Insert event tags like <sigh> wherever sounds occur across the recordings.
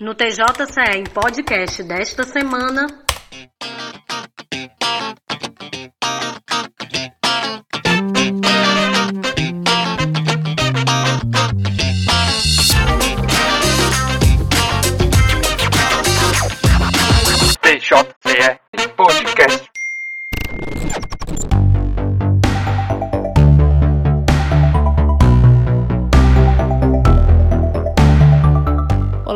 No TJCE em podcast desta semana.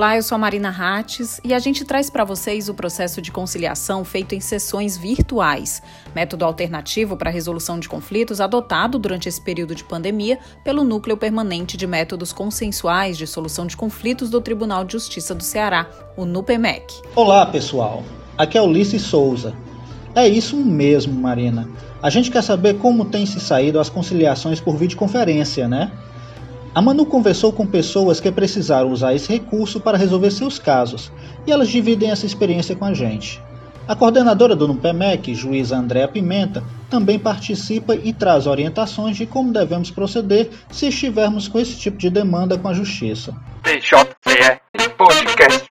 Olá, eu sou a Marina Rates e a gente traz para vocês o processo de conciliação feito em sessões virtuais, método alternativo para resolução de conflitos adotado durante esse período de pandemia pelo Núcleo Permanente de Métodos Consensuais de Solução de Conflitos do Tribunal de Justiça do Ceará, o NUPEMEC. Olá, pessoal. Aqui é Ulisses Souza. É isso mesmo, Marina. A gente quer saber como tem se saído as conciliações por videoconferência, né? A Manu conversou com pessoas que precisaram usar esse recurso para resolver seus casos, e elas dividem essa experiência com a gente. A coordenadora do NUPEMEC, juíza Andréa Pimenta, também participa e traz orientações de como devemos proceder se estivermos com esse tipo de demanda com a Justiça. TJCE Podcast.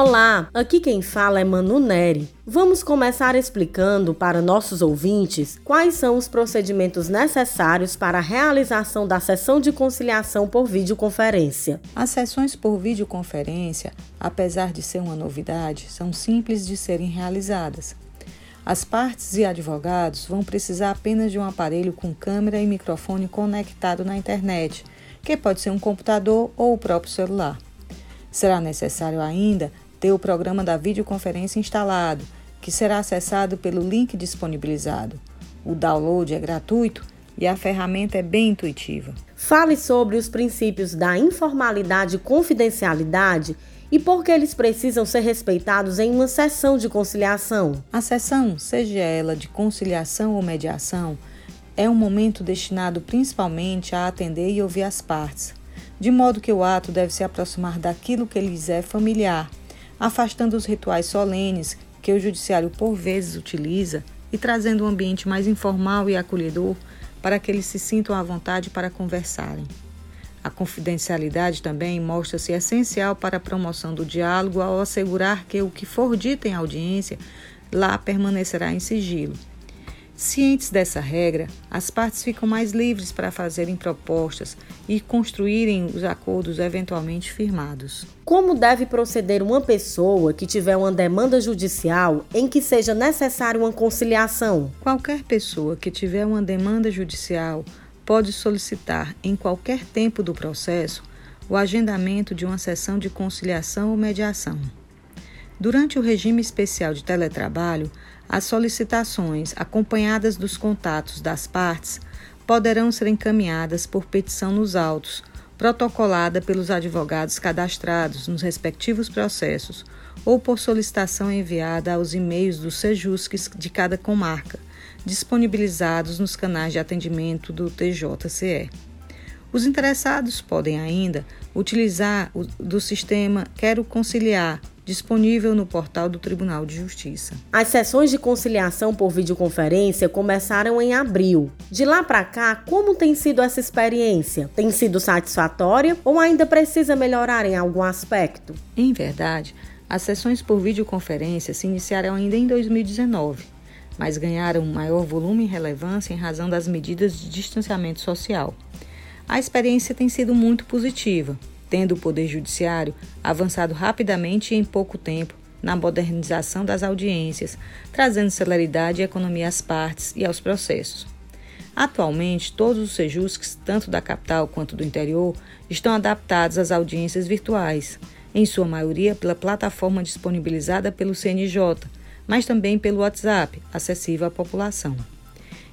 Olá, aqui quem fala é Manu Neri. Vamos começar explicando para nossos ouvintes quais são os procedimentos necessários para a realização da sessão de conciliação por videoconferência. As sessões por videoconferência, apesar de ser uma novidade, são simples de serem realizadas. As partes e advogados vão precisar apenas de um aparelho com câmera e microfone conectado na internet, que pode ser um computador ou o próprio celular. Será necessário ainda ter o programa da videoconferência instalado, que será acessado pelo link disponibilizado. O download é gratuito e a ferramenta é bem intuitiva. Fale sobre os princípios da informalidade e confidencialidade e por que eles precisam ser respeitados em uma sessão de conciliação. A sessão, seja ela de conciliação ou mediação, é um momento destinado principalmente a atender e ouvir as partes, de modo que o ato deve se aproximar daquilo que lhes é familiar, afastando os rituais solenes que o judiciário por vezes utiliza e trazendo um ambiente mais informal e acolhedor para que eles se sintam à vontade para conversarem. A confidencialidade também mostra-se essencial para a promoção do diálogo ao assegurar que o que for dito em audiência lá permanecerá em sigilo. Cientes dessa regra, as partes ficam mais livres para fazerem propostas e construírem os acordos eventualmente firmados. Como deve proceder uma pessoa que tiver uma demanda judicial em que seja necessária uma conciliação? Qualquer pessoa que tiver uma demanda judicial pode solicitar, em qualquer tempo do processo, o agendamento de uma sessão de conciliação ou mediação. Durante o regime especial de teletrabalho, as solicitações, acompanhadas dos contatos das partes, poderão ser encaminhadas por petição nos autos, protocolada pelos advogados cadastrados nos respectivos processos, ou por solicitação enviada aos e-mails dos sejusques de cada comarca, disponibilizados nos canais de atendimento do TJCE. Os interessados podem ainda utilizar do sistema Quero Conciliar disponível no portal do Tribunal de Justiça. As sessões de conciliação por videoconferência começaram em abril. De lá para cá, como tem sido essa experiência? Tem sido satisfatória ou ainda precisa melhorar em algum aspecto? Em verdade, as sessões por videoconferência se iniciaram ainda em 2019, mas ganharam maior volume e relevância em razão das medidas de distanciamento social. A experiência tem sido muito positiva tendo o Poder Judiciário avançado rapidamente e em pouco tempo na modernização das audiências, trazendo celeridade e economia às partes e aos processos. Atualmente, todos os sejusques, tanto da capital quanto do interior, estão adaptados às audiências virtuais, em sua maioria pela plataforma disponibilizada pelo CNJ, mas também pelo WhatsApp, acessível à população.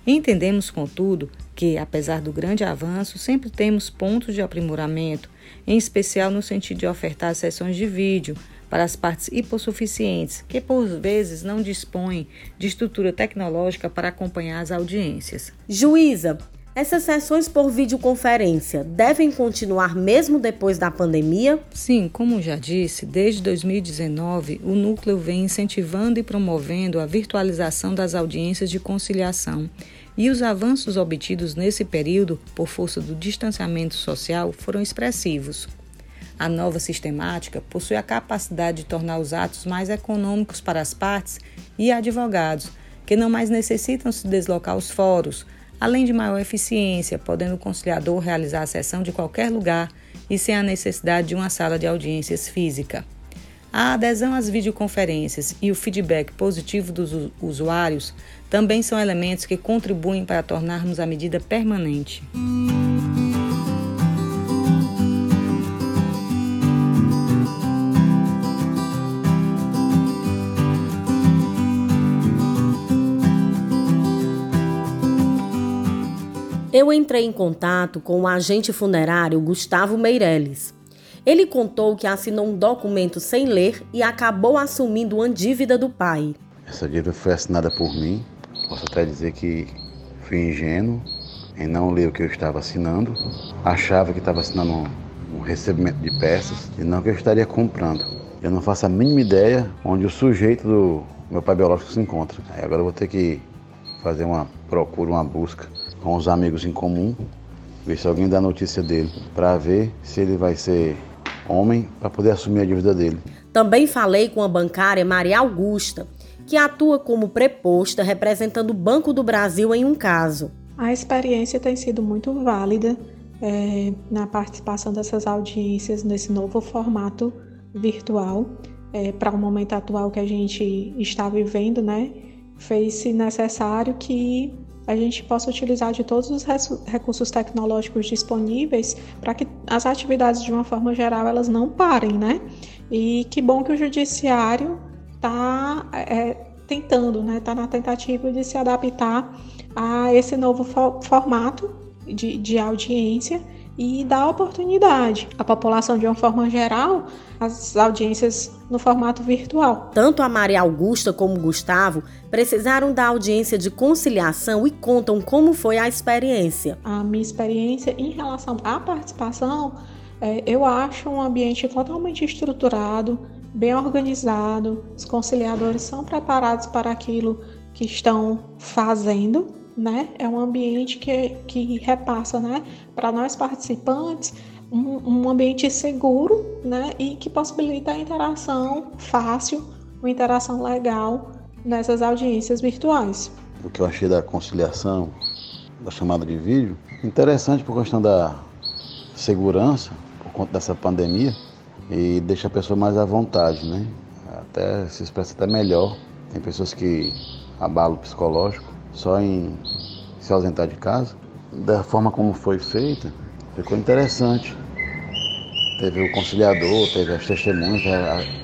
Entendemos, contudo, que, apesar do grande avanço, sempre temos pontos de aprimoramento, em especial no sentido de ofertar sessões de vídeo para as partes hipossuficientes, que por vezes não dispõem de estrutura tecnológica para acompanhar as audiências. Juíza, Essas sessões por videoconferência devem continuar mesmo depois da pandemia? Sim, como já disse, desde 2019 o núcleo vem incentivando e promovendo a virtualização das audiências de conciliação. E os avanços obtidos nesse período, por força do distanciamento social, foram expressivos. A nova sistemática possui a capacidade de tornar os atos mais econômicos para as partes e advogados, que não mais necessitam se deslocar aos fóruns, além de maior eficiência, podendo o conciliador realizar a sessão de qualquer lugar e sem a necessidade de uma sala de audiências física. A adesão às videoconferências e o feedback positivo dos usuários também são elementos que contribuem para tornarmos a medida permanente. eu entrei em contato com o agente funerário Gustavo Meirelles. Ele contou que assinou um documento sem ler e acabou assumindo uma dívida do pai. Essa dívida foi assinada por mim. Posso até dizer que fui ingênuo em não ler o que eu estava assinando. Achava que estava assinando um, recebimento de peças e não que eu estaria comprando. Eu não faço a mínima ideia onde o sujeito do meu pai biológico se encontra. Aí agora eu vou ter que fazer uma procura, uma busca com os amigos em comum, ver se alguém dá notícia dele, para ver se ele vai ser homem para poder assumir a dívida dele. Também falei com a bancária Maria Augusta, que atua como preposta representando o Banco do Brasil em um caso. A experiência tem sido muito válida é, na participação dessas audiências nesse novo formato virtual. É, para o momento atual que a gente está vivendo, né, fez-se necessário que a gente possa utilizar de todos os recursos tecnológicos disponíveis para que as atividades de uma forma geral elas não parem, né? E que bom que o judiciário está é, tentando, né? Está na tentativa de se adaptar a esse novo fo formato de, de audiência e dar oportunidade à população de uma forma geral as audiências no formato virtual. Tanto a Maria Augusta como o Gustavo precisaram da audiência de conciliação e contam como foi a experiência. A minha experiência em relação à participação, é, eu acho um ambiente totalmente estruturado, bem organizado, os conciliadores são preparados para aquilo que estão fazendo né? É um ambiente que, que repassa, né, para nós participantes, um, um, ambiente seguro, né, e que possibilita a interação fácil, uma interação legal nessas audiências virtuais. O que eu achei da conciliação, da chamada de vídeo, interessante por questão da segurança, por conta dessa pandemia, e deixa a pessoa mais à vontade, né? Até se expressa até melhor. Tem pessoas que abalo psicológico só em se ausentar de casa. Da forma como foi feita, ficou interessante. Teve o conciliador, teve as testemunhas,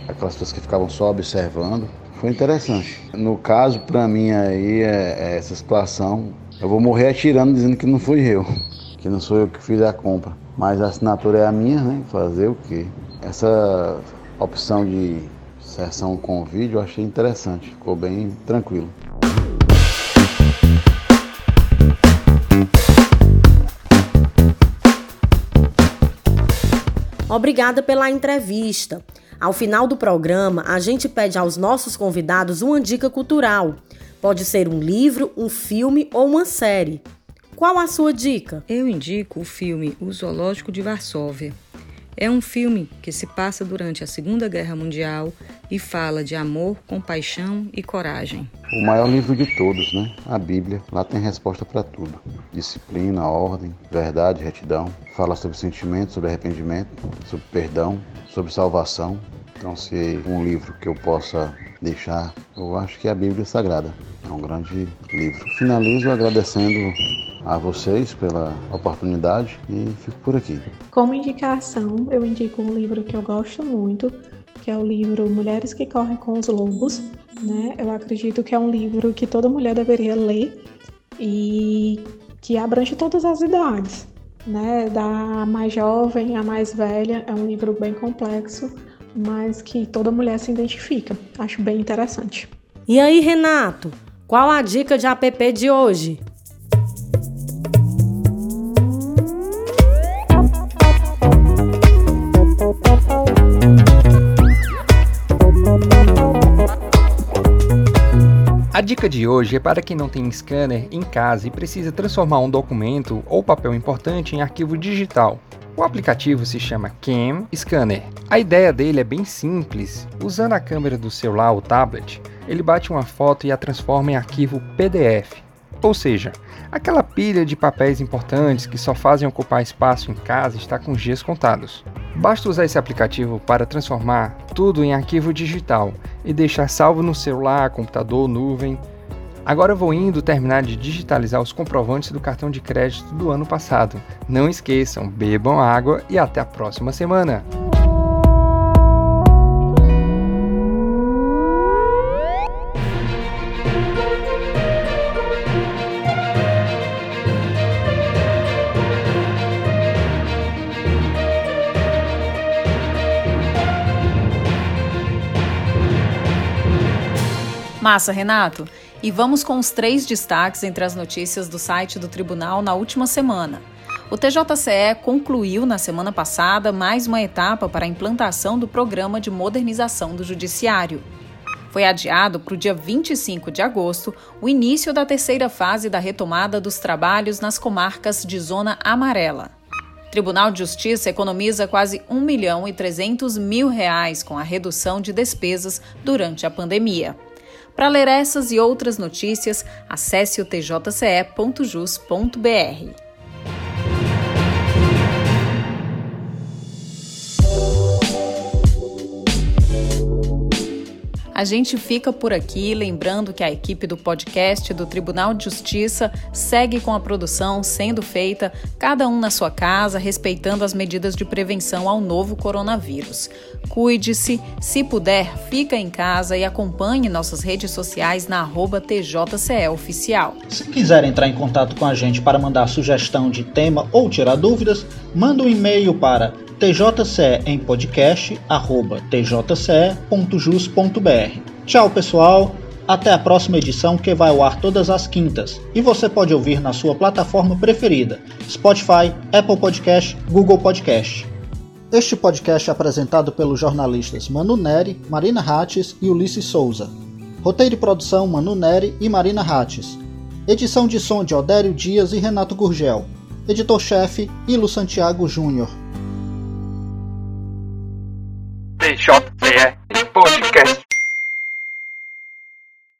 aquelas pessoas que ficavam só observando. Foi interessante. No caso, para mim aí, é, é essa situação, eu vou morrer atirando dizendo que não fui eu, <laughs> que não sou eu que fiz a compra. Mas a assinatura é a minha, né? Fazer o quê? Essa opção de sessão com vídeo eu achei interessante, ficou bem tranquilo. Obrigada pela entrevista. Ao final do programa, a gente pede aos nossos convidados uma dica cultural. Pode ser um livro, um filme ou uma série. Qual a sua dica? Eu indico o filme O Zoológico de Varsóvia. É um filme que se passa durante a Segunda Guerra Mundial e fala de amor, compaixão e coragem. O maior livro de todos, né? A Bíblia. Lá tem resposta para tudo: disciplina, ordem, verdade, retidão. Fala sobre sentimento, sobre arrependimento, sobre perdão, sobre salvação. Então, se um livro que eu possa deixar, eu acho que é a Bíblia Sagrada. É um grande livro. Finalizo agradecendo a vocês pela oportunidade e fico por aqui. Como indicação, eu indico um livro que eu gosto muito, que é o livro Mulheres que Correm com os Lobos. Né? Eu acredito que é um livro que toda mulher deveria ler e que abrange todas as idades, né? Da mais jovem à mais velha. É um livro bem complexo, mas que toda mulher se identifica. Acho bem interessante. E aí, Renato, qual a dica de app de hoje? A dica de hoje é para quem não tem scanner em casa e precisa transformar um documento ou papel importante em arquivo digital. O aplicativo se chama Cam Scanner. A ideia dele é bem simples. Usando a câmera do celular ou tablet, ele bate uma foto e a transforma em arquivo PDF. Ou seja, aquela pilha de papéis importantes que só fazem ocupar espaço em casa está com dias contados. Basta usar esse aplicativo para transformar tudo em arquivo digital e deixar salvo no celular, computador, nuvem. Agora vou indo terminar de digitalizar os comprovantes do cartão de crédito do ano passado. Não esqueçam, bebam água e até a próxima semana! Massa, Renato. E vamos com os três destaques entre as notícias do site do tribunal na última semana. O TJCE concluiu na semana passada mais uma etapa para a implantação do programa de modernização do Judiciário. Foi adiado para o dia 25 de agosto o início da terceira fase da retomada dos trabalhos nas comarcas de Zona Amarela. Tribunal de Justiça economiza quase 1 milhão e 300 mil reais com a redução de despesas durante a pandemia. Para ler essas e outras notícias, acesse o tjce.jus.br. A gente fica por aqui, lembrando que a equipe do podcast do Tribunal de Justiça segue com a produção sendo feita, cada um na sua casa, respeitando as medidas de prevenção ao novo coronavírus. Cuide-se, se puder, fica em casa e acompanhe nossas redes sociais na arroba TJCE Oficial. Se quiser entrar em contato com a gente para mandar sugestão de tema ou tirar dúvidas, manda um e-mail para TJCE em podcast, arroba tjce.jus.br. Tchau, pessoal! Até a próxima edição que vai ao ar todas as quintas e você pode ouvir na sua plataforma preferida: Spotify, Apple Podcast, Google Podcast. Este podcast é apresentado pelos jornalistas Manu Neri, Marina Hattes e Ulisses Souza. Roteiro e produção Manu Neri e Marina Hattes. Edição de som de Odério Dias e Renato Gurgel. Editor-chefe Ilo Santiago Júnior. Shop you Podcast.